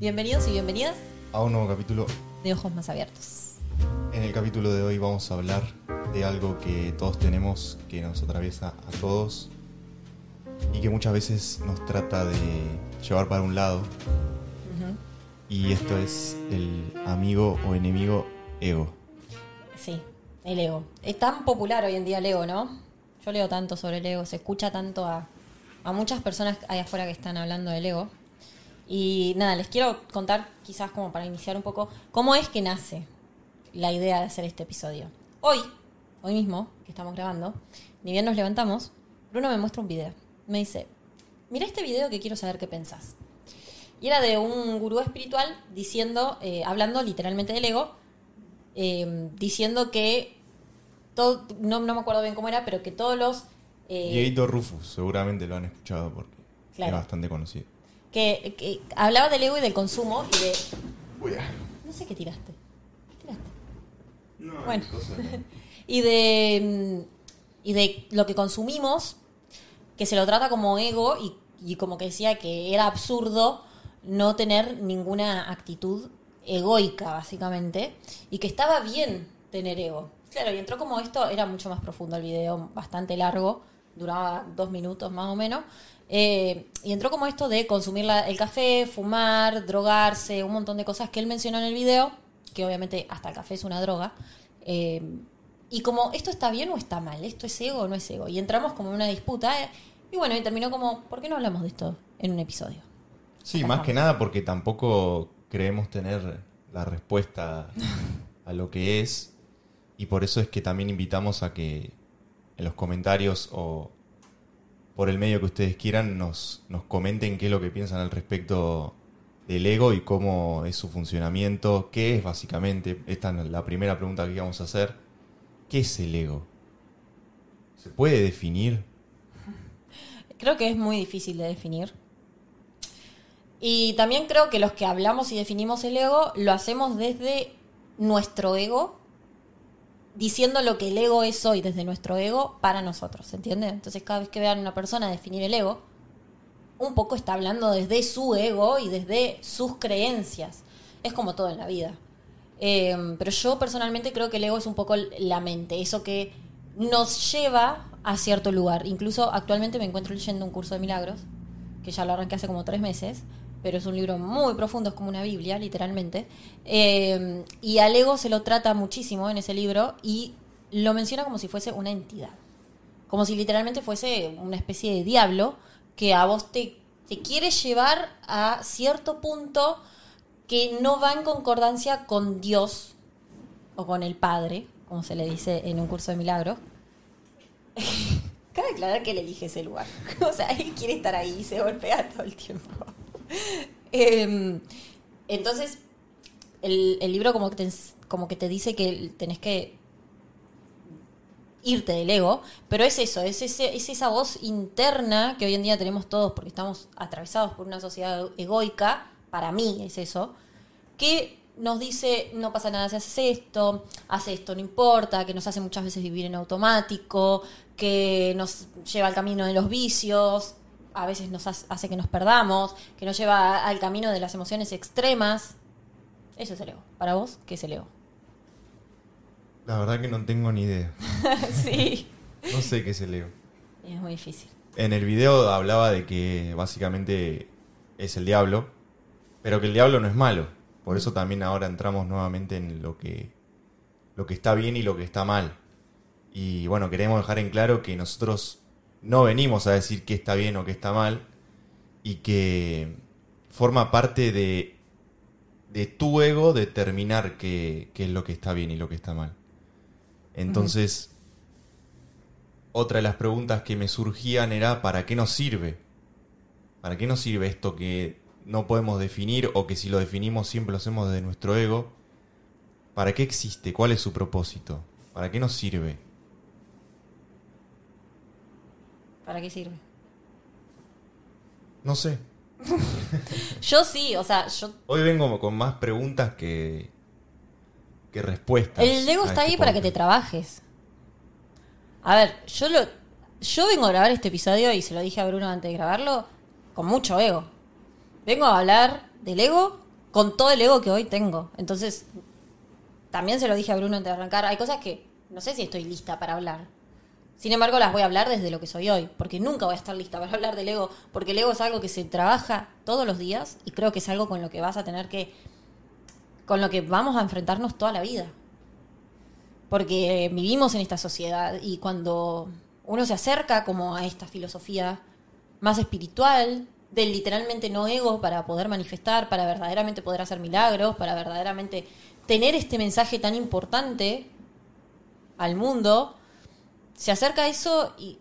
Bienvenidos y bienvenidas a un nuevo capítulo. de Ojos Más Abiertos. En el capítulo de hoy vamos a hablar de algo que todos tenemos, que nos atraviesa a todos y que muchas veces nos trata de llevar para un lado. Y esto es el amigo o enemigo ego. Sí, el ego. Es tan popular hoy en día el ego, ¿no? Yo leo tanto sobre el ego, se escucha tanto a, a muchas personas ahí afuera que están hablando del ego. Y nada, les quiero contar, quizás como para iniciar un poco, cómo es que nace la idea de hacer este episodio. Hoy, hoy mismo, que estamos grabando, ni bien nos levantamos, Bruno me muestra un video. Me dice, mira este video que quiero saber qué pensás. Y era de un gurú espiritual diciendo, eh, hablando literalmente del ego, eh, diciendo que todo, no, no me acuerdo bien cómo era, pero que todos los eh, Rufus, seguramente lo han escuchado porque Claro. es bastante conocido. Que, que hablaba del ego y del consumo y de Uy, ah. no sé qué tiraste. ¿Qué tiraste? No, Bueno. cosa no. Y de mm, y de lo que consumimos que se lo trata como ego y, y como que decía que era absurdo no tener ninguna actitud egoica básicamente y que estaba bien tener ego. Claro, y entró como esto, era mucho más profundo el video, bastante largo, duraba dos minutos más o menos. eh, y entró como esto de consumir la- el café, fumar, drogarse, un montón de cosas que él mencionó en el video, que obviamente hasta el café es una droga. eh, y como, ¿esto está bien o está mal? ¿Esto es ego o no es ego? Y entramos como en una disputa. eh, y bueno, y terminó como, ¿por qué no hablamos de esto en un episodio? Sí, Acá más estamos. que nada porque tampoco creemos tener la respuesta a lo que es. Y por eso es que también invitamos a que en los comentarios o por el medio que ustedes quieran nos, comenten qué es lo que piensan al respecto del ego y cómo es su funcionamiento, qué es básicamente. Esta es la primera pregunta que vamos a hacer. ¿Qué es el ego? ¿Se puede definir? Creo que es muy difícil de definir. Y también creo que los que hablamos y definimos el ego lo hacemos desde nuestro ego, diciendo lo que el ego es hoy desde nuestro ego para nosotros, ¿se entiende? Entonces cada vez que vean a una persona definir el ego, un poco está hablando desde su ego y desde sus creencias. Es como todo en la vida. Eh, pero yo personalmente creo que el ego es un poco la mente, eso que nos lleva a cierto lugar. Incluso actualmente me encuentro leyendo un curso de milagros, que ya lo arranqué hace como tres meses, pero es un libro muy profundo, es como una Biblia, literalmente. Eh, y al ego se lo trata muchísimo en ese libro y lo menciona como si fuese una entidad. Como si literalmente fuese una especie de diablo que a vos te, te quiere llevar a cierto punto que no va en concordancia con Dios o con el Padre, como se le dice en un curso de milagros. Cabe aclarar que él elige ese lugar. O sea, él quiere estar ahí y se golpea todo el tiempo. Em, entonces, el, libro como que, te, como que te dice que tenés que irte del ego, pero es eso, es, ese, es esa voz interna que hoy en día tenemos todos porque estamos atravesados por una sociedad egoica, para mí es eso, que nos dice, no pasa nada si haces esto, hace esto, no importa, que nos hace muchas veces vivir en automático, que nos lleva al camino de los vicios, a veces nos hace que nos perdamos, que nos lleva al camino de las emociones extremas. Eso es el ego. Para vos, ¿qué es el ego? La verdad que no tengo ni idea. sí. No sé qué es el ego. Es muy difícil. En el video hablaba de que básicamente es el diablo, pero que el diablo no es malo. Por eso también ahora entramos nuevamente en lo que, lo que está bien y lo que está mal. Y bueno, queremos dejar en claro que nosotros no venimos a decir qué está bien o qué está mal y que forma parte de, de tu ego determinar qué, qué es lo que está bien y lo que está mal. Entonces, otra de las preguntas que me surgían era, ¿para qué nos sirve? ¿Para qué nos sirve esto que no podemos definir o que si lo definimos siempre lo hacemos desde nuestro ego? ¿Para qué existe? ¿Cuál es su propósito? ¿Para qué nos sirve? ¿Para qué sirve? No sé. Yo sí, o sea, yo Hoy vengo con más preguntas que, que respuestas. El ego a está este ahí para que te trabajes. A ver, yo lo yo vengo a grabar este episodio y se lo dije a Bruno antes de grabarlo con mucho ego. Vengo a hablar del ego con todo el ego que hoy tengo. Entonces, también se lo dije a Bruno antes de arrancar, hay cosas que no sé si estoy lista para hablar. Sin embargo, las voy a hablar desde lo que soy hoy, porque nunca voy a estar lista para hablar del ego, porque el ego es algo que se trabaja todos los días y creo que es algo con lo que vas a tener que, con lo que vamos a enfrentarnos toda la vida. Porque vivimos en esta sociedad y cuando uno se acerca como a esta filosofía más espiritual, del literalmente no ego para poder manifestar, para verdaderamente poder hacer milagros, para verdaderamente tener este mensaje tan importante al mundo, se acerca a eso y,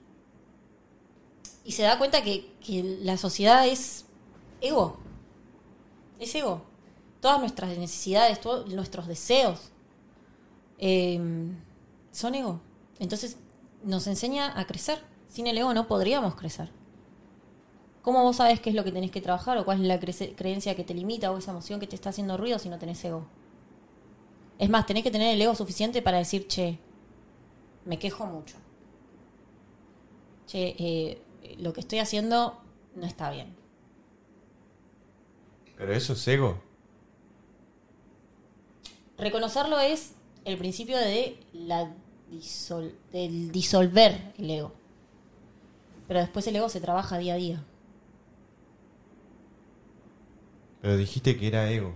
y se da cuenta que, que la sociedad es ego. Es ego. Todas nuestras necesidades, todos nuestros deseos eh, son ego. Entonces nos enseña a crecer. Sin el ego no podríamos crecer. ¿Cómo vos sabes qué es lo que tenés que trabajar o cuál es la cre- creencia que te limita o esa emoción que te está haciendo ruido si no tenés ego? Es más, tenés que tener el ego suficiente para decir, che, me quejo mucho. Che, eh, lo que estoy haciendo no está bien. Pero eso es ego. Reconocerlo es el principio de la disol- del disolver el ego. Pero después el ego se trabaja día a día. Pero dijiste que era ego.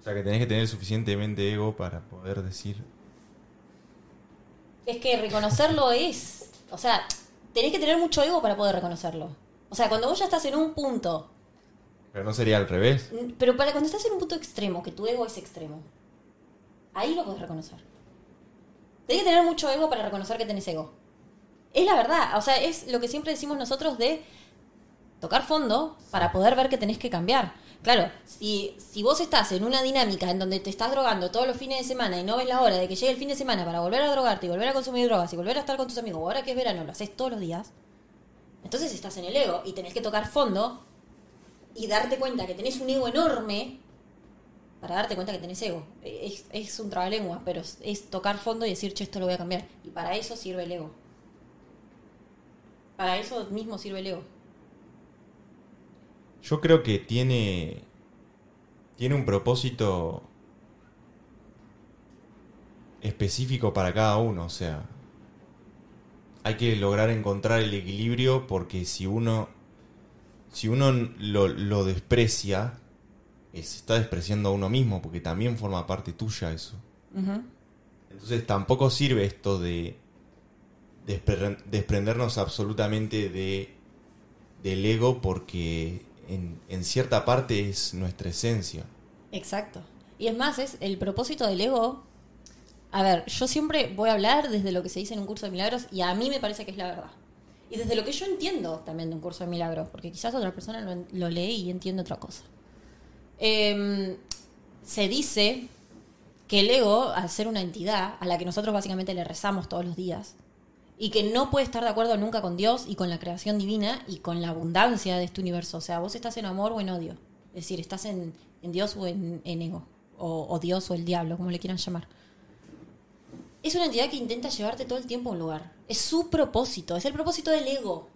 O sea, que tenés que tener suficientemente ego para poder decir. Es que reconocerlo es. O sea, tenés que tener mucho ego para poder reconocerlo. O sea, cuando vos ya estás en un punto. Pero no sería al revés. Pero para cuando estás en un punto extremo, que tu ego es extremo, ahí lo podés reconocer. Tenés que tener mucho ego para reconocer que tenés ego. Es la verdad. O sea, es lo que siempre decimos nosotros de tocar fondo para poder ver que tenés que cambiar. Claro, si, si vos estás en una dinámica en donde te estás drogando todos los fines de semana y no ves la hora de que llegue el fin de semana para volver a drogarte y volver a consumir drogas y volver a estar con tus amigos, o ahora que es verano lo haces todos los días, entonces estás en el ego y tenés que tocar fondo y darte cuenta que tenés un ego enorme para darte cuenta que tenés ego. Es, es un trabalengua, pero es tocar fondo y decir, che, esto lo voy a cambiar. Y para eso sirve el ego. Para eso mismo sirve el ego. Yo creo que tiene. Tiene un propósito específico para cada uno. O sea. Hay que lograr encontrar el equilibrio porque si uno. Si uno lo, lo desprecia, eh, se está despreciando a uno mismo, porque también forma parte tuya eso. Entonces tampoco sirve esto de despre- desprendernos absolutamente de del ego porque en, cierta parte es nuestra esencia. Exacto. Y es más, es el propósito del ego. A ver, yo siempre voy a hablar desde lo que se dice en un curso de milagros y a mí me parece que es la verdad. Y desde lo que yo entiendo también de un curso de milagros, porque quizás otra persona lo, lo lee y entiende otra cosa. Em, se dice que el ego, al ser una entidad a la que nosotros básicamente le rezamos todos los días, y que no puede estar de acuerdo nunca con Dios y con la creación divina y con la abundancia de este universo. O sea, vos estás en amor o en odio. Es decir, estás en, en Dios o en, en ego. O, o Dios o el diablo, como le quieran llamar. Es una entidad que intenta llevarte todo el tiempo a un lugar. Es su propósito, es el propósito del ego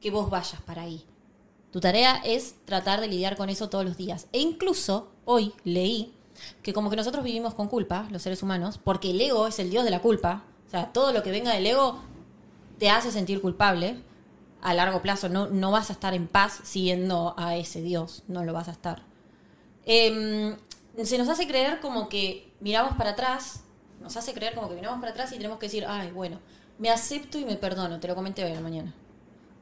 que vos vayas para ahí. Tu tarea es tratar de lidiar con eso todos los días. E incluso hoy leí que como que nosotros vivimos con culpa, los seres humanos, porque el ego es el dios de la culpa. O sea, todo lo que venga del ego te hace sentir culpable. A largo plazo no, no vas a estar en paz siguiendo a ese dios, no lo vas a estar. Em, se nos hace creer como que miramos para atrás, nos hace creer como que miramos para atrás y tenemos que decir, ay, bueno, me acepto y me perdono, te lo comenté hoy en la mañana.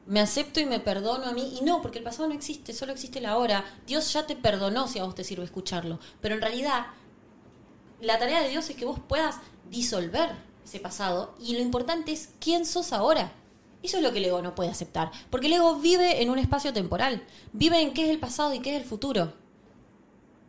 Me acepto y me perdono a mí. Y no, porque el pasado no existe, solo existe la hora. Dios ya te perdonó si a vos te sirve escucharlo. Pero en realidad, la tarea de Dios es que vos puedas disolver ese pasado. Y lo importante es quién sos ahora. Eso es lo que el ego no puede aceptar. Porque el ego vive en un espacio temporal. Vive en qué es el pasado y qué es el futuro.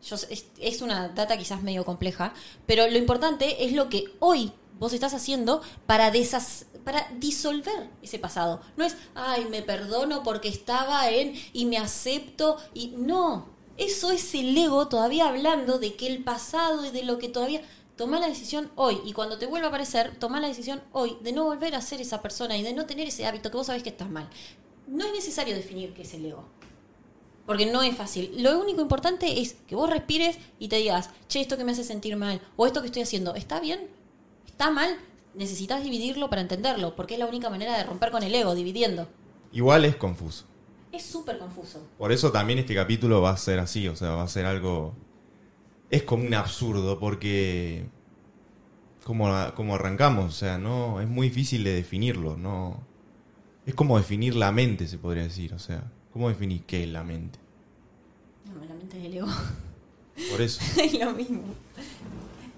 Yo es, es una data quizás medio compleja, pero lo importante es lo que hoy vos estás haciendo para, desas- para disolver ese pasado. No es, ay, me perdono porque estaba en y me acepto y no. Eso es el ego todavía hablando de que el pasado y de lo que todavía... Toma la decisión hoy y cuando te vuelva a aparecer, toma la decisión hoy de no volver a ser esa persona y de no tener ese hábito que vos sabés que estás mal. No es necesario definir qué es el ego. Porque no es fácil. Lo único importante es que vos respires y te digas, che, esto que me hace sentir mal, o esto que estoy haciendo, ¿está bien? ¿Está mal? Necesitas dividirlo para entenderlo, porque es la única manera de romper con el ego, dividiendo. Igual es confuso. Es súper confuso. Por eso también este capítulo va a ser así, o sea, va a ser algo... Es como un absurdo, porque... Como, como arrancamos, o sea, no es muy difícil de definirlo, no... Es como definir la mente, se podría decir, o sea... ¿Cómo definís qué es la mente? No, la mente es el ego. Por eso. es lo mismo.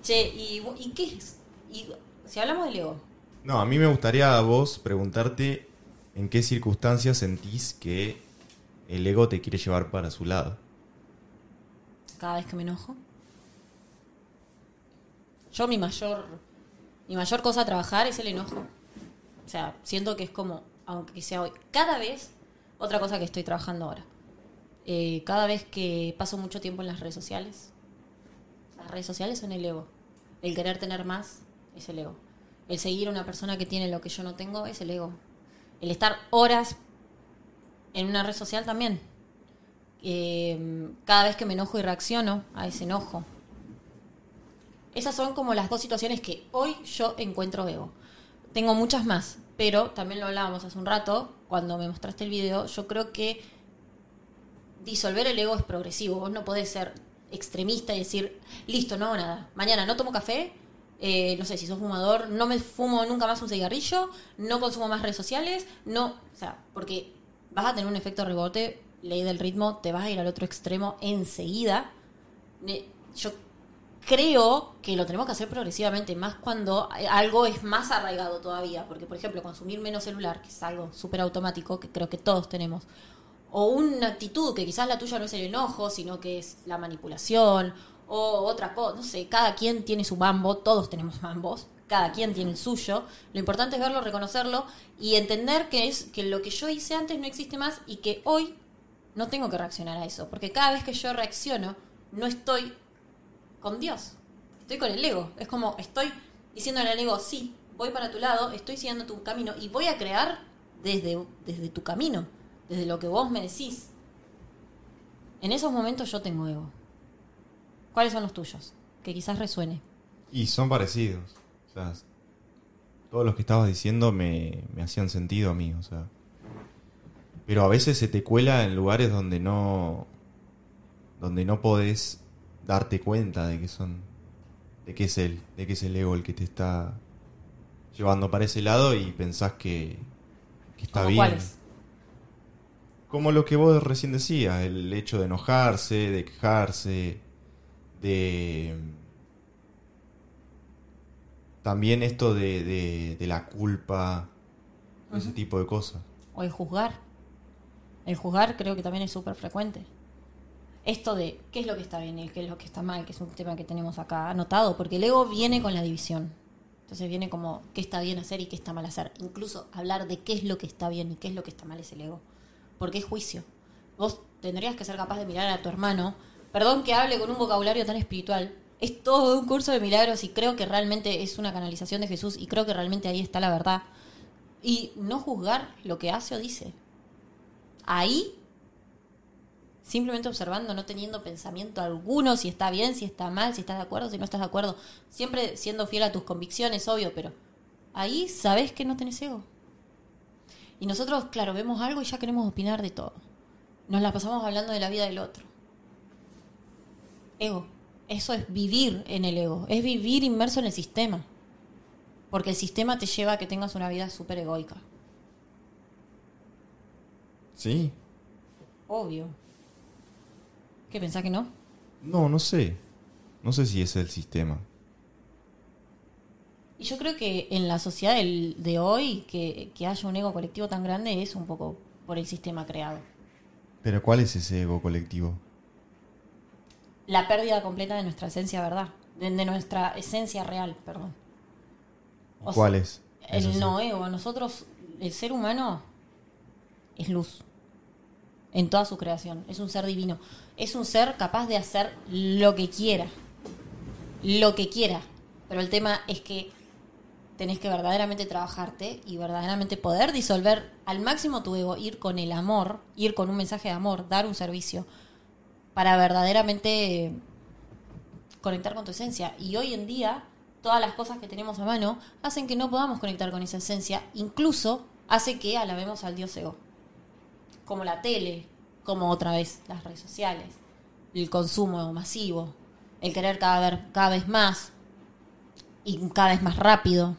Che, ¿y, y qué es? Y, si hablamos del ego. No, a mí me gustaría a vos preguntarte en qué circunstancias sentís que el ego te quiere llevar para su lado. Cada vez que me enojo. Yo mi mayor, mi mayor cosa a trabajar es el enojo. O sea, siento que es como, aunque sea hoy, cada vez otra cosa que estoy trabajando ahora. Eh, cada vez que paso mucho tiempo en las redes sociales, las redes sociales son el ego. El querer tener más es el ego. El seguir a una persona que tiene lo que yo no tengo es el ego. El estar horas en una red social también. Eh, cada vez que me enojo y reacciono a ese enojo. Esas son como las dos situaciones que hoy yo encuentro ego. Tengo muchas más, pero también lo hablábamos hace un rato, cuando me mostraste el video, yo creo que disolver el ego es progresivo. Vos no podés ser extremista y decir, listo, no hago nada. Mañana no tomo café, eh, no sé, si sos fumador, no me fumo nunca más un cigarrillo, no consumo más redes sociales, no, o sea, porque vas a tener un efecto rebote, ley del ritmo, te vas a ir al otro extremo enseguida. Yo creo que lo tenemos que hacer progresivamente, más cuando algo es más arraigado todavía, porque por ejemplo consumir menos celular, que es algo súper automático, que creo que todos tenemos, o una actitud que quizás la tuya no es el enojo, sino que es la manipulación, o otra cosa, no sé, cada quien tiene su mambo, todos tenemos mambos, cada quien tiene el suyo, lo importante es verlo, reconocerlo y entender que es que lo que yo hice antes no existe más y que hoy no tengo que reaccionar a eso, porque cada vez que yo reacciono, no estoy con Dios. Estoy con el ego. Es como estoy diciéndole al ego, sí, voy para tu lado, estoy siguiendo tu camino y voy a crear desde, desde tu camino, desde lo que vos me decís. En esos momentos yo tengo ego. ¿Cuáles son los tuyos? Que quizás resuene. Y son parecidos. O sea, todos los que estabas diciendo me, me hacían sentido a mí, o sea. Pero a veces se te cuela en lugares donde no. donde no podés darte cuenta de que son de que es él, de que es el ego el que te está llevando para ese lado y pensás que, que está bien. Cuáles? Como lo que vos recién decías, el hecho de enojarse, de quejarse, de también esto de, de, de la culpa, ese tipo de cosas. O el juzgar. El juzgar creo que también es súper frecuente esto de qué es lo que está bien y qué es lo que está mal, que es un tema que tenemos acá anotado, porque el ego viene con la división. Entonces viene como qué está bien hacer y qué está mal hacer. Incluso hablar de qué es lo que está bien y qué es lo que está mal es el ego. Porque es juicio. Vos tendrías que ser capaz de mirar a tu hermano. Perdón que hable con un vocabulario tan espiritual. Es todo un curso de milagros y creo que realmente es una canalización de Jesús y creo que realmente ahí está la verdad. Y no juzgar lo que hace o dice. Ahí simplemente observando, no teniendo pensamiento alguno, si está bien, si está mal, si estás de acuerdo, si no estás de acuerdo, siempre siendo fiel a tus convicciones, obvio, pero ahí sabes que no tenés ego. Y nosotros, claro, vemos algo y ya queremos opinar de todo. Nos la pasamos hablando de la vida del otro. Ego. Eso es vivir en el ego, es vivir inmerso en el sistema. Porque el sistema te lleva a que tengas una vida súper egoica. Sí. Obvio. ¿Qué pensás que no? No, no sé. No sé si es el sistema. Y yo creo que en la sociedad de hoy, que, haya un ego colectivo tan grande es un poco por el sistema creado. ¿Pero cuál es ese ego colectivo? La pérdida completa de nuestra esencia, ¿verdad? De, nuestra esencia real, perdón. ¿Cuál es? El no ego. Nosotros, el ser humano es luz en toda su creación. Es un ser divino. Es un ser capaz de hacer lo que quiera. Lo que quiera. Pero el tema es que tenés que verdaderamente trabajarte y verdaderamente poder disolver al máximo tu ego, ir con el amor, ir con un mensaje de amor, dar un servicio, para verdaderamente conectar con tu esencia. Y hoy en día, todas las cosas que tenemos a mano hacen que no podamos conectar con esa esencia, incluso hace que alabemos al dios ego. Como la tele, como otra vez las redes sociales, el consumo masivo, el querer cada vez, cada vez más y cada vez más rápido.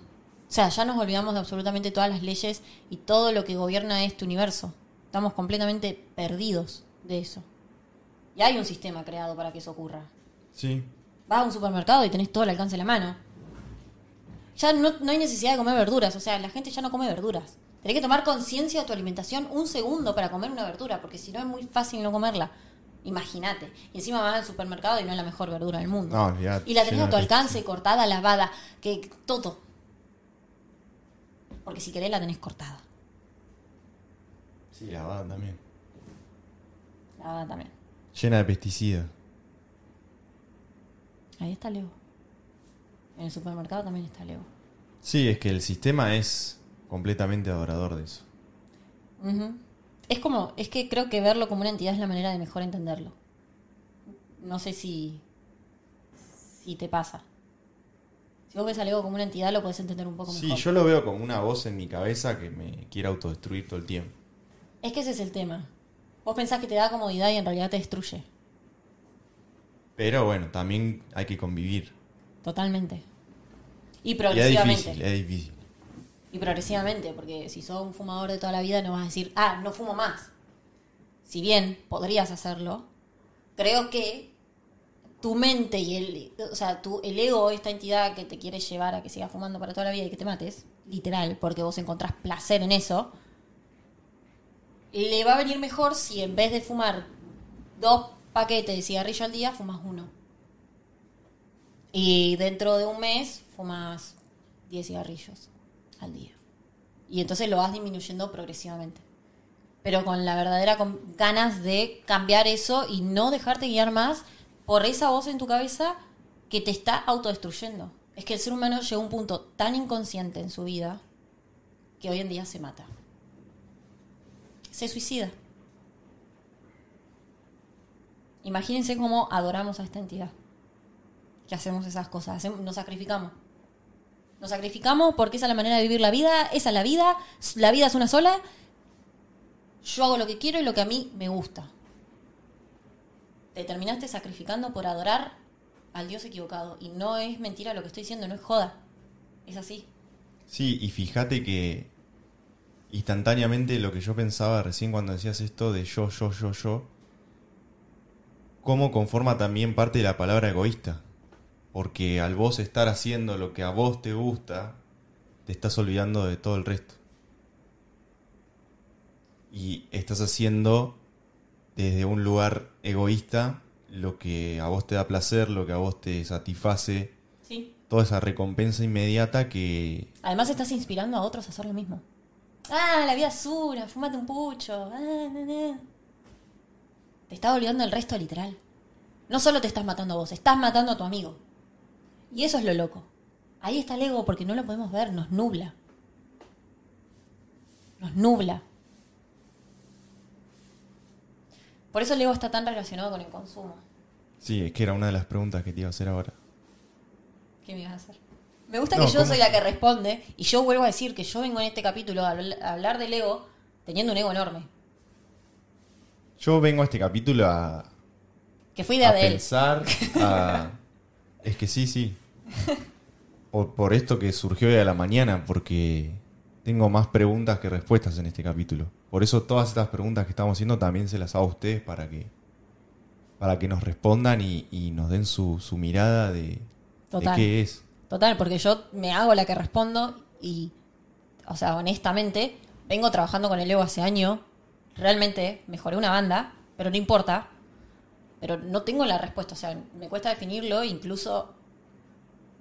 O sea, ya nos olvidamos de absolutamente todas las leyes y todo lo que gobierna este universo. Estamos completamente perdidos de eso. Y hay un sistema creado para que eso ocurra. Sí. Vas a un supermercado y tenés todo el alcance de la mano. Ya no, no hay necesidad de comer verduras, o sea, la gente ya no come verduras. Tenés que tomar conciencia de tu alimentación un segundo para comer una verdura, porque si no es muy fácil no comerla. Imagínate. Y encima vas al supermercado y no es la mejor verdura del mundo. No, olvidate, y la tenés a tu alcance, cortada, lavada, que todo. Porque si querés la tenés cortada. Sí, lavada también. Lavada también. Llena de pesticidas. Ahí está Leo. En el supermercado también está Leo. Sí, es que el sistema es completamente adorador de eso. Es como, es que creo que verlo como una entidad es la manera de mejor entenderlo. No sé si, si te pasa. Si vos ves al ego como una entidad, lo podés entender un poco Sí, mejor. yo lo veo como una voz en mi cabeza que me quiere autodestruir todo el tiempo. Es que ese es el tema. Vos pensás que te da comodidad y en realidad te destruye. Pero bueno, también hay que convivir. Totalmente. Y Y es progresivamente. difícil, es difícil. Progresivamente, porque si sos un fumador de toda la vida no vas a decir, ah, no fumo más. Si bien podrías hacerlo, creo que tu mente y el, o sea, tu, el ego, esta entidad que te quiere llevar a que sigas fumando para toda la vida y que te mates, literal, porque vos encontrás placer en eso, le va a venir mejor si en vez de fumar dos paquetes de cigarrillo al día, fumas uno. Y dentro de un mes fumas 10 cigarrillos al día. Y entonces lo vas disminuyendo progresivamente. Pero con la verdadera ganas de cambiar eso y no dejarte guiar más por esa voz en tu cabeza que te está autodestruyendo. Es que el ser humano llegó a un punto tan inconsciente en su vida que hoy en día se mata. Se suicida. Imagínense cómo adoramos a esta entidad. Que hacemos esas cosas, nos sacrificamos. Nos sacrificamos porque esa es la manera de vivir la vida, esa es la vida, la vida es una sola. Yo hago lo que quiero y lo que a mí me gusta. Te terminaste sacrificando por adorar al Dios equivocado. Y no es mentira lo que estoy diciendo, no es joda. Es así. Sí, y fíjate que instantáneamente lo que yo pensaba recién cuando decías esto de yo, yo, yo, yo, cómo conforma también parte de la palabra egoísta. Porque al vos estar haciendo lo que a vos te gusta, te estás olvidando de todo el resto. Y estás haciendo desde un lugar egoísta lo que a vos te da placer, lo que a vos te satisface, Sí. toda esa recompensa inmediata que Además estás inspirando a otros a hacer lo mismo. Ah, la vida es una, fúmate un pucho. ah, na, na. Te está olvidando el resto literal. No solo te estás matando a vos, estás matando a tu amigo. Y eso es lo loco. Ahí está el ego porque no lo podemos ver, nos nubla. Nos nubla. Por eso el ego está tan relacionado con el consumo. Sí, es que era una de las preguntas que te iba a hacer ahora. ¿Qué me ibas a hacer? Me gusta No, que yo ¿cómo? soy la que responde y yo vuelvo a decir que yo vengo en este capítulo a habl- a hablar del ego teniendo un ego enorme. Yo vengo a este capítulo a, Que fue idea a de él. pensar, a... Es que sí, sí. Por, por esto que surgió hoy a la mañana, porque tengo más preguntas que respuestas en este capítulo. Por eso todas estas preguntas que estamos haciendo también se las hago a ustedes para que para que nos respondan y, y nos den su, su mirada de, de qué es. Total, porque yo me hago la que respondo y, o sea, honestamente, vengo trabajando con el ego hace años. Realmente mejoré una banda, pero no importa. Pero no tengo la respuesta, o sea, me cuesta definirlo, incluso,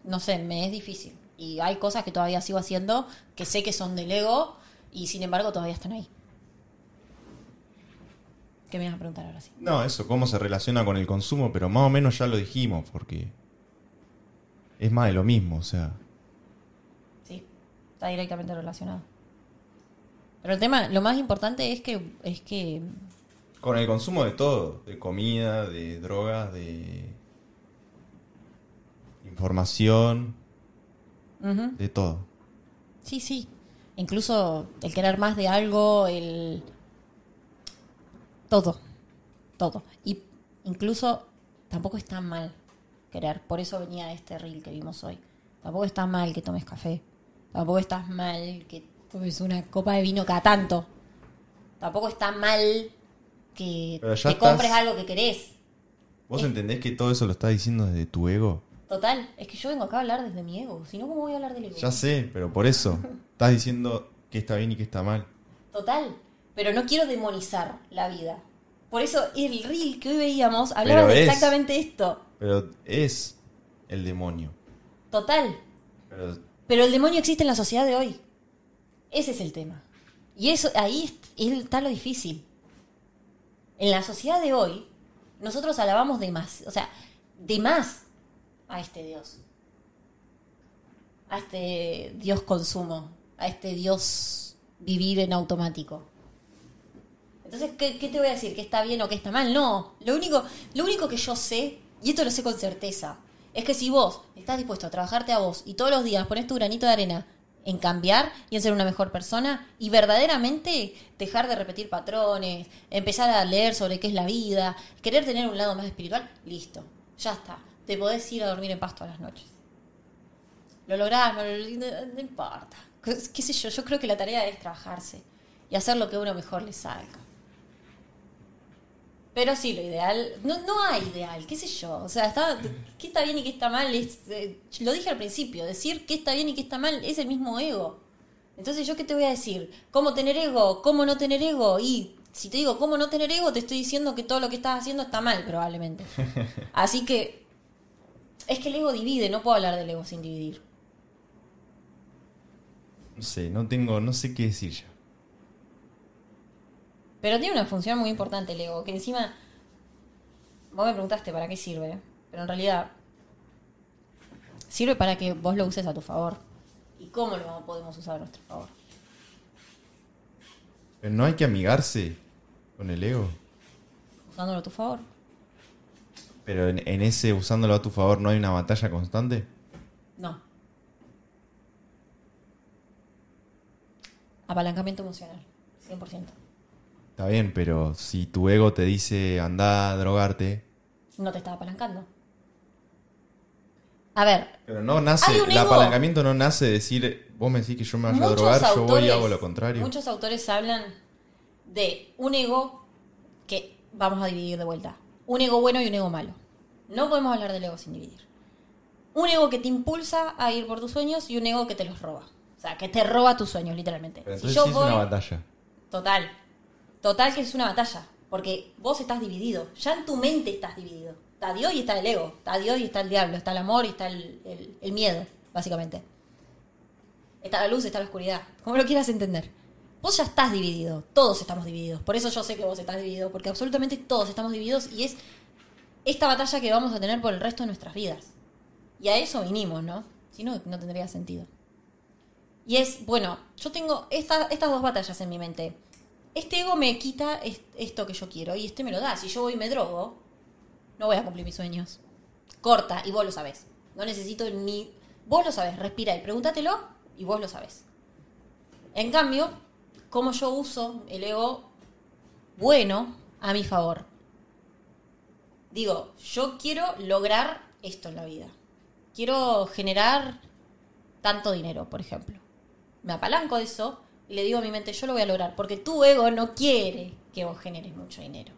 no sé, me es difícil. Y hay cosas que todavía sigo haciendo que sé que son del ego y sin embargo todavía están ahí. ¿Qué me vas a preguntar ahora sí? No, eso, cómo se relaciona con el consumo, pero más o menos ya lo dijimos, porque es más de lo mismo, o sea, Sí. Está directamente relacionado. Pero el tema, lo más importante es que, es que Con el consumo de todo, de comida, de drogas, de información, de todo. Sí, sí. Incluso el querer más de algo, el... Todo. Todo. Y incluso tampoco está mal querer. Por eso venía este reel que vimos hoy. Tampoco está mal que tomes café. Tampoco está mal que tomes una copa de vino cada tanto. Tampoco está mal que te compres estás- algo que querés. ¿Vos entendés que todo eso lo estás diciendo desde tu ego? Total, es que yo vengo acá a hablar desde mi ego. Si no, ¿cómo voy a hablar del ego? Ya sé, pero por eso. Estás diciendo que está bien y que está mal. Total. Pero no quiero demonizar la vida. Por eso el reel que hoy veíamos hablaba de es. exactamente esto. Pero es el demonio. Total. Pero Pero el demonio existe en la sociedad de hoy. Ese es el tema. Y eso ahí es- está lo difícil. En la sociedad de hoy, nosotros alabamos de más, o sea, de más a este Dios. A este Dios consumo, a este Dios vivir en automático. Entonces, ¿qué, te voy a decir? ¿Que está bien o que está mal? No. Lo único, lo único que yo sé, y esto lo sé con certeza, es que si vos estás dispuesto a trabajarte a vos y todos los días pones tu granito de arena en cambiar y en ser una mejor persona y verdaderamente dejar de repetir patrones, empezar a leer sobre qué es la vida, querer tener un lado más espiritual, listo, ya está. Te podés ir a dormir en paz todas las noches. Lo lográs, no, no- no importa. ¿Qué qué sé yo? Yo creo que la tarea es trabajarse y hacer lo que a uno mejor le salga. Pero sí, lo ideal, no, no hay ideal, qué sé yo. O sea, está, qué está bien y qué está mal, es, eh, lo dije al principio, decir qué está bien y qué está mal es el mismo ego. Entonces, ¿yo qué te voy a decir? ¿Cómo tener ego? ¿Cómo no tener ego? Y si te digo cómo no tener ego, te estoy diciendo que todo lo que estás haciendo está mal, probablemente. Así que, es que el ego divide, no puedo hablar del ego sin dividir. no sé, no tengo, no sé qué decir ya. Pero tiene una función muy importante el ego, que encima vos me preguntaste para qué sirve, pero en realidad sirve para que vos lo uses a tu favor. ¿Y cómo lo podemos usar a nuestro favor? Pero no hay que amigarse con el ego. Usándolo a tu favor. Pero en, en ese usándolo a tu favor no hay una batalla constante. No. Apalancamiento emocional, 100%. Está bien, pero si tu ego te dice anda a drogarte. No te estaba apalancando. A ver, Pero no nace, el ego. apalancamiento no nace de decir, vos me decís que yo me vaya a drogar, yo voy y hago lo contrario. Muchos autores hablan de un ego que vamos a dividir de vuelta. Un ego bueno y un ego malo. No podemos hablar del ego sin dividir. Un ego que te impulsa a ir por tus sueños y un ego que te los roba. O sea, que te roba tus sueños, literalmente. Pero Si entonces yo sí es voy- una batalla. Total. Total que es una batalla. Porque vos estás dividido. Ya en tu mente estás dividido. Está Dios y está el ego. Está Dios y está el diablo. Está el amor y está el, el- el miedo, básicamente. Está la luz, está la oscuridad. Como lo quieras entender. Vos ya estás dividido. Todos estamos divididos. Por eso yo sé que vos estás dividido. Porque absolutamente todos estamos divididos. Y es esta batalla que vamos a tener por el resto de nuestras vidas. Y a eso vinimos, ¿no? Si no, no tendría sentido. Y es, bueno, yo tengo esta- estas dos batallas en mi mente. Este ego me quita es- esto que yo quiero y este me lo da. Si yo voy y me drogo, no voy a cumplir mis sueños. Corta, y vos lo sabés. No necesito ni... Vos lo sabés, respira y pregúntatelo y vos lo sabés. En cambio, cómo yo uso el ego bueno a mi favor. Digo, yo quiero lograr esto en la vida. Quiero generar tanto dinero, por ejemplo. Me apalanco de eso y le digo a mi mente, yo lo voy a lograr, porque tu ego no quiere que vos generes mucho dinero.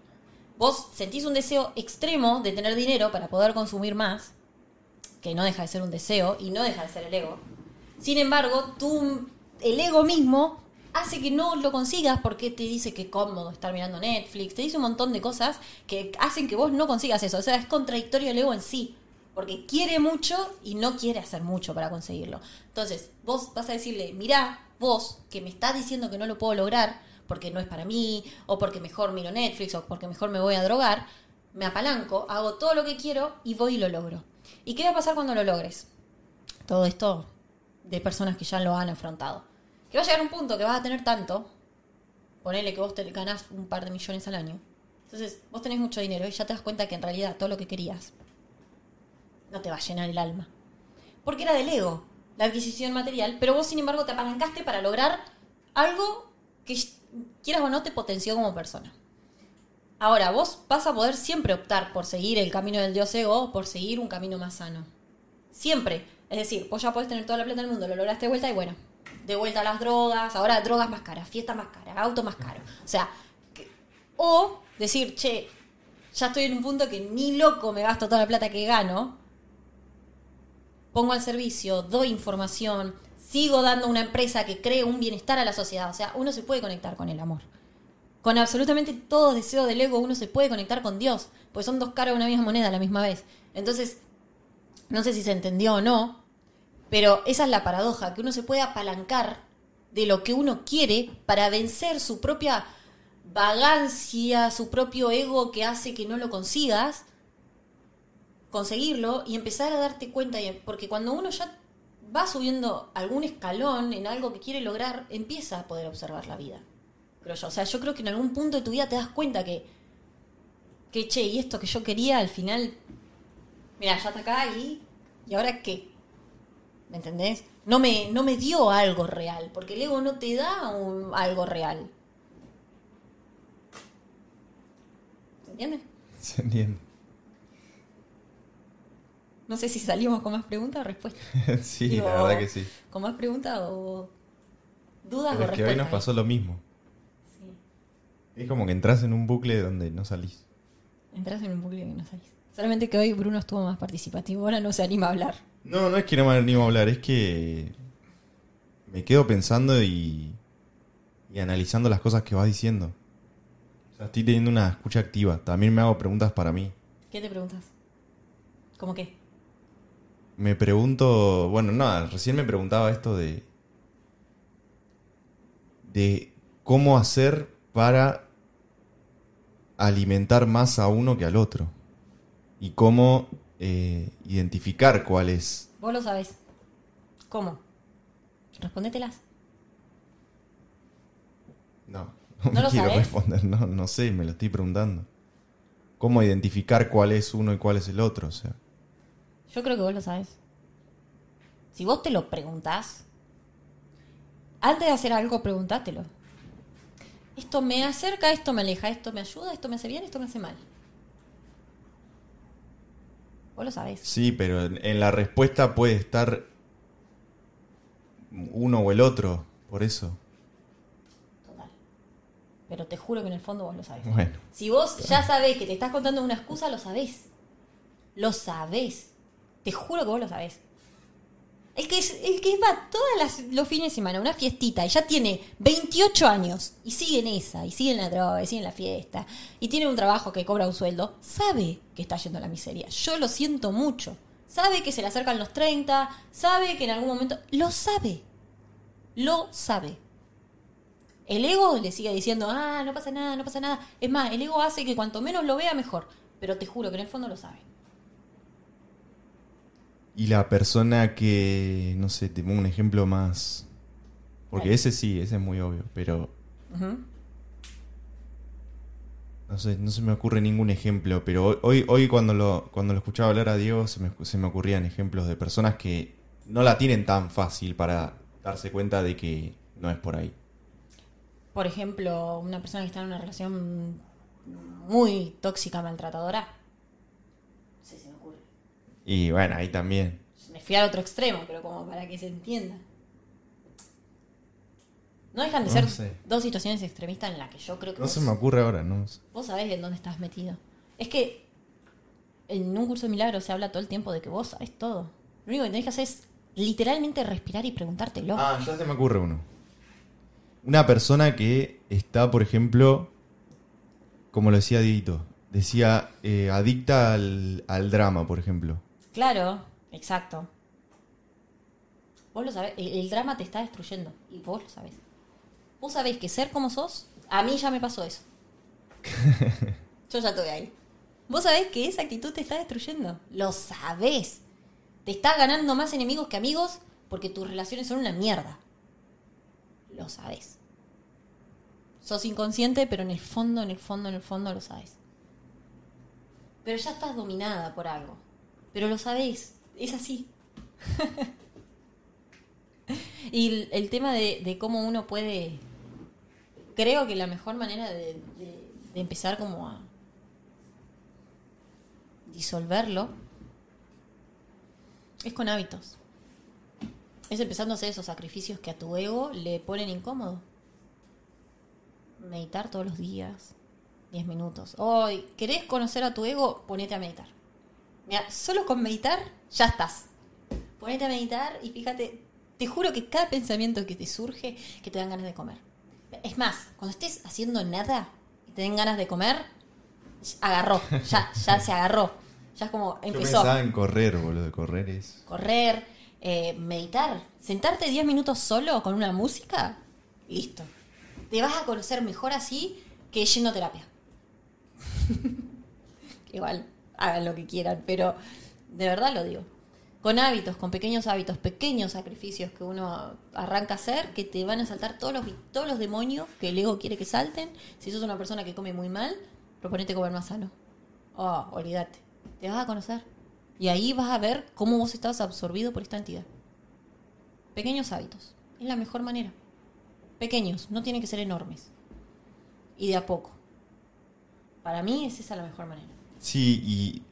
Vos sentís un deseo extremo de tener dinero para poder consumir más, que no deja de ser un deseo y no deja de ser el ego. Sin embargo, tú, el ego mismo hace que no lo consigas porque te dice que cómodo estar mirando Netflix, te dice un montón de cosas que hacen que vos no consigas eso. O sea, es contradictorio el ego en sí, porque quiere mucho y no quiere hacer mucho para conseguirlo. Entonces, vos vas a decirle, mirá, vos que me estás diciendo que no lo puedo lograr porque no es para mí, o porque mejor miro Netflix, o porque mejor me voy a drogar, me apalanco, hago todo lo que quiero y voy y lo logro. ¿Y qué va a pasar cuando lo logres? Todo esto de personas que ya lo han afrontado. Que va a llegar un punto que vas a tener tanto, ponele que vos te ganás un par de millones al año. Entonces, vos tenés mucho dinero y ya te das cuenta que en realidad todo lo que querías no te va a llenar el alma. Porque era del ego, la adquisición material, pero vos sin embargo te apalancaste para lograr algo que quieras o no te potenció como persona. Ahora, vos vas a poder siempre optar por seguir el camino del dios ego o por seguir un camino más sano. Siempre. Es decir, vos ya podés tener toda la plata del mundo, lo lograste de vuelta y bueno, de vuelta a las drogas, ahora drogas más caras, fiesta más cara, auto más caro. O sea, o decir, che, ya estoy en un punto que ni loco me gasto toda la plata que gano, pongo al servicio, doy información, sigo dando una empresa que cree un bienestar a la sociedad. O sea, uno se puede conectar con el amor. Con absolutamente todo deseo del ego uno se puede conectar con Dios, pues son dos caras de una misma moneda a la misma vez. Entonces, no sé si se entendió o no, pero esa es la paradoja, que uno se puede apalancar de lo que uno quiere para vencer su propia vagancia, su propio ego que hace que no lo consigas, conseguirlo y empezar a darte cuenta, porque cuando uno ya va subiendo algún escalón en algo que quiere lograr, empieza a poder observar la vida. Creo yo. O sea, yo creo que en algún punto de tu vida te das cuenta que, que che, y esto que yo quería al final, mira, ya está acá y, ¿y ahora qué? ¿Me entendés? No me, no me dio algo real, porque el ego no te da algo real. ¿Se entiende? Se entiende. No sé si salimos con más preguntas o respuestas. sí, la verdad que sí. ¿Con más preguntas o dudas o respuestas? que hoy nos pasó lo mismo. Sí. Es como que entras en un bucle donde no salís. Entras en un bucle donde no salís. Solamente que hoy Bruno estuvo más participativo, ahora no se anima a hablar. No, no es que no me animo a hablar, es que me quedo pensando y, y analizando las cosas que vas diciendo. O sea, estoy teniendo una escucha activa. También me hago preguntas para mí. ¿Qué te preguntas? ¿Cómo qué? me pregunto, bueno, nada, recién me preguntaba esto de de cómo hacer para alimentar más a uno que al otro y cómo eh, identificar cuál es. Vos lo sabés. ¿Cómo? Respóndetelas. No, no, quiero responder, no, no sé, me lo estoy preguntando. ¿Cómo identificar cuál es uno y cuál es el otro? O sea. Yo creo que vos lo sabes. Si vos te lo preguntás, antes de hacer algo, pregúntatelo. Esto me acerca, esto me aleja, esto me ayuda, esto me hace bien, esto me hace mal. Vos lo sabés. Sí, pero en la respuesta puede estar uno o el otro, por eso. Total. Pero te juro que en el fondo vos lo sabés. Bueno. Si vos ya sabés que te estás contando una excusa, lo sabés. Lo sabés. Te juro que vos lo sabés. El que, el que va todos los fines de semana a una fiestita y ya tiene 28 años y sigue en esa, y sigue en la droga, y sigue en la fiesta, y tiene un trabajo que cobra un sueldo, sabe que está yendo a la miseria. Yo lo siento mucho. Sabe que se le acercan los 30, sabe que en algún momento... Lo sabe. Lo sabe. El ego le sigue diciendo, ah, no pasa nada, no pasa nada. Es más, el ego hace que cuanto menos lo vea, mejor. Pero te juro que en el fondo lo sabe. Y la persona que, no sé, te pongo un ejemplo más... Porque ese sí, ese es muy obvio, pero... No sé, no se me ocurre ningún ejemplo, pero hoy, hoy cuando, lo, cuando lo escuchaba hablar a Diego se me, se me ocurrían ejemplos de personas que no la tienen tan fácil para darse cuenta de que no es por ahí. Por ejemplo, una persona que está en una relación muy tóxica, maltratadora, y bueno, ahí también. Me fui al otro extremo, pero como para que se entienda. No dejan de ser dos situaciones extremistas en las que yo creo que... No se me ocurre ahora, ¿no? Vos sabés en dónde estás metido. Es que en un curso de milagros se habla todo el tiempo de que vos sabés todo. Lo único que tenés que hacer es literalmente respirar y preguntártelo. Ah, ya se me ocurre uno. Una persona que está, por ejemplo, como lo decía Didito, decía eh, adicta al, al drama, por ejemplo. Claro, exacto. Vos lo sabés, el, drama te está destruyendo y vos lo sabés. Vos sabés que ser como sos, a mí ya me pasó eso. Yo ya estoy ahí. Vos sabés que esa actitud te está destruyendo. Lo sabés. Te estás ganando más enemigos que amigos porque tus relaciones son una mierda. Lo sabes. Sos inconsciente, pero en el fondo, en el fondo, en el fondo lo sabes. Pero ya estás dominada por algo. Pero lo sabés. Es así. y el, tema de, cómo uno puede... Creo que la mejor manera de, empezar como a disolverlo es con hábitos. Es empezando a hacer esos sacrificios que a tu ego le ponen incómodo. Meditar todos los días, 10 minutos. Hoy, ¿querés conocer a tu ego? Ponete a meditar. Mira, solo con meditar ya estás. Ponete a meditar y fíjate, te juro que cada pensamiento que te surge, que te dan ganas de comer. Es más, cuando estés haciendo nada y te den ganas de comer, agarró, ya, ya se agarró. Ya es como Yo empezó pensaba en correr, boludo. Correr es. correr, eh, meditar, sentarte 10 minutos solo con una música, listo. Te vas a conocer mejor así que yendo a terapia. Igual, hagan lo que quieran, pero de verdad lo digo. Con hábitos, con pequeños hábitos, pequeños sacrificios que uno arranca a hacer, que te van a saltar todos los, todos los demonios que el ego quiere que salten. Si sos una persona que come muy mal, proponete comer más sano. Oh, olvídate. Te vas a conocer. Y ahí vas a ver cómo vos estás absorbido por esta entidad. Pequeños hábitos. Es la mejor manera. Pequeños, no tienen que ser enormes. Y de a poco. Para mí es esa la mejor manera. Sí, y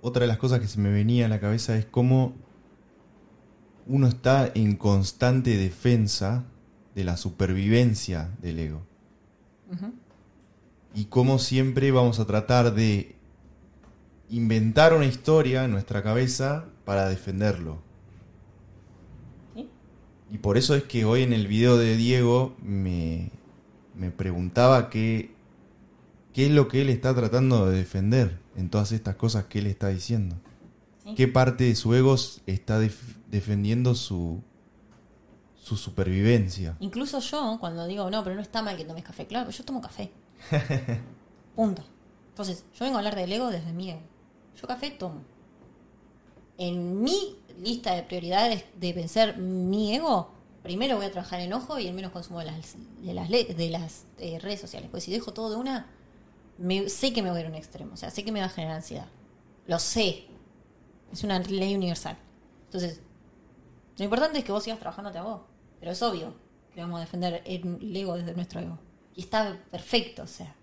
otra de las cosas que se me venía a la cabeza es cómo uno está en constante defensa de la supervivencia del ego. Y cómo siempre vamos a tratar de inventar una historia en nuestra cabeza para defenderlo. ¿Sí? Y por eso es que hoy en el video de Diego me, me preguntaba qué, qué es lo que él está tratando de defender en todas estas cosas que él está diciendo. Sí. ¿Qué parte de su ego está def- defendiendo su, su supervivencia? Incluso yo, cuando digo, no, pero no está mal que tomes café, claro, yo tomo café. Punto. Entonces, yo vengo a hablar del ego desde mi ego. Yo café tomo. En mi lista de prioridades de vencer mi ego, primero voy a trabajar en enojo y el menos consumo de las, de las, de las eh, redes sociales. Pues si dejo todo de una, sé que me voy a ir a un extremo. O sea, sé que me va a generar ansiedad. Lo sé. Es una ley universal. Entonces, lo importante es que vos sigas trabajándote a vos. Pero es obvio que vamos a defender el ego desde nuestro ego. Y está perfecto, o sea.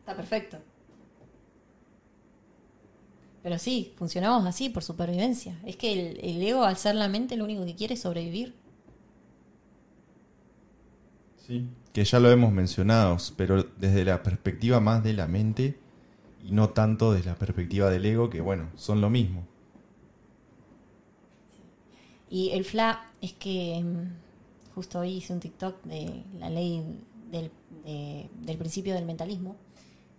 Está perfecto. Pero sí, funcionamos así por supervivencia. Es que el ego, al ser la mente, lo único que quiere es sobrevivir. Sí. Que ya lo hemos mencionado, pero desde la perspectiva más de la mente y no tanto desde la perspectiva del ego, que bueno, son lo mismo. Y el FLA es que mm, justo hoy hice un TikTok de la ley del, de- del principio del mentalismo.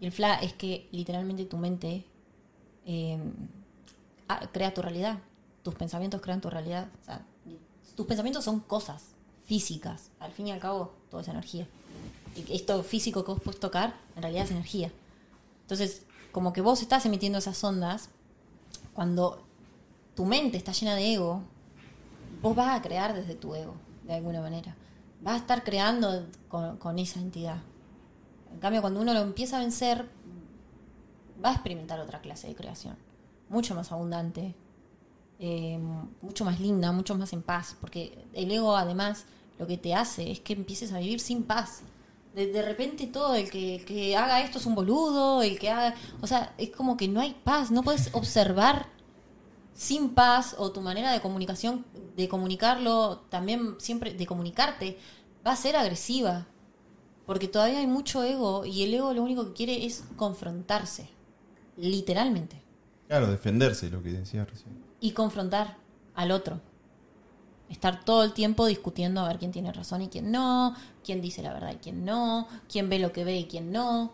Y el FLA es que literalmente tu mente eh, ah, crea tu realidad. Tus pensamientos crean tu realidad. O sea, tus pensamientos son cosas físicas. Al fin y al cabo, todo es energía. Y esto físico que vos puedes tocar, en realidad es energía. Entonces, como que vos estás emitiendo esas ondas, cuando tu mente está llena de ego, vos vas a crear desde tu ego, de alguna manera. Vas a estar creando con, con esa entidad. En cambio, cuando uno lo empieza a vencer, va a experimentar otra clase de creación. Mucho más abundante, eh, mucho más linda, mucho más en paz. Porque el ego, además, lo que te hace es que empieces a vivir sin paz. De, de repente todo, el que, el que haga esto es un boludo, el que haga... O sea, es como que no hay paz, no puedes observar sin paz o tu manera de comunicación, de comunicarlo, también siempre de comunicarte, va a ser agresiva. Porque todavía hay mucho ego y el ego lo único que quiere es confrontarse. Literalmente. Claro, defenderse, lo que decía recién. Y confrontar al otro. Estar todo el tiempo discutiendo a ver quién tiene razón y quién no, quién dice la verdad y quién no, quién ve lo que ve y quién no.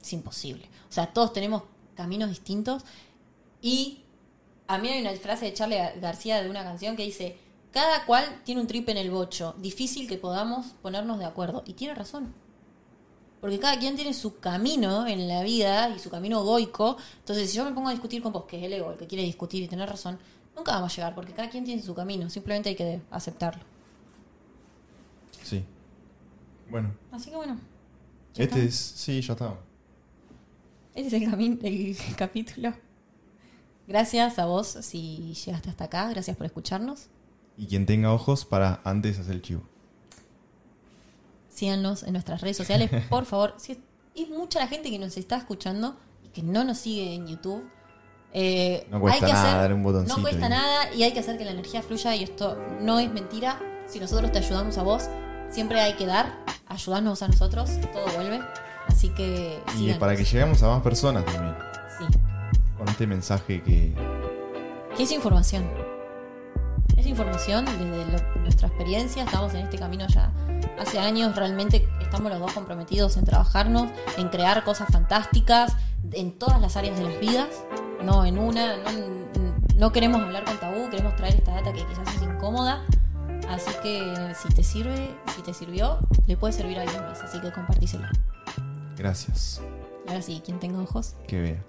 Es imposible. O sea, todos tenemos caminos distintos y a mí hay una frase de Charlie García de una canción que dice, cada cual tiene un trip en el bocho, difícil que podamos ponernos de acuerdo. Y tiene razón. Porque cada quien tiene su camino en la vida y su camino goico. Entonces, si yo me pongo a discutir con vos, que es el ego, el que quiere discutir y tener razón, nunca vamos a llegar, porque cada quien tiene su camino, simplemente hay que aceptarlo. Sí. Bueno, Así que bueno, ¿Ya este está? es. Sí, ya está. este es el, cami- el capítulo. Gracias a vos si llegaste hasta acá, gracias por escucharnos. Y quien tenga ojos para antes hacer el chivo. Síganos en nuestras redes sociales, por favor. Si es, es mucha la gente que nos está escuchando y que no nos sigue en YouTube. Eh, No cuesta hay que nada hacer- dar un botoncito No cuesta y- nada y hay que hacer que la energía fluya y esto no es mentira. Si nosotros te ayudamos a vos, siempre hay que dar, ayudarnos a nosotros, todo vuelve. Así que... Y síganos. para que lleguemos a más personas también. Sí. Con este mensaje que. que es información. Es información desde lo- nuestra experiencia. Estamos en este camino ya hace años. Realmente estamos los dos comprometidos en trabajarnos, en crear cosas fantásticas en todas las áreas de las vidas. No en una. No, no queremos hablar con tabú. Queremos traer esta data que quizás es incómoda. Así que si te sirve, si te sirvió, le puede servir a alguien más. Así que compartíselo. Gracias. Ahora sí, quien tenga ojos. Que vea.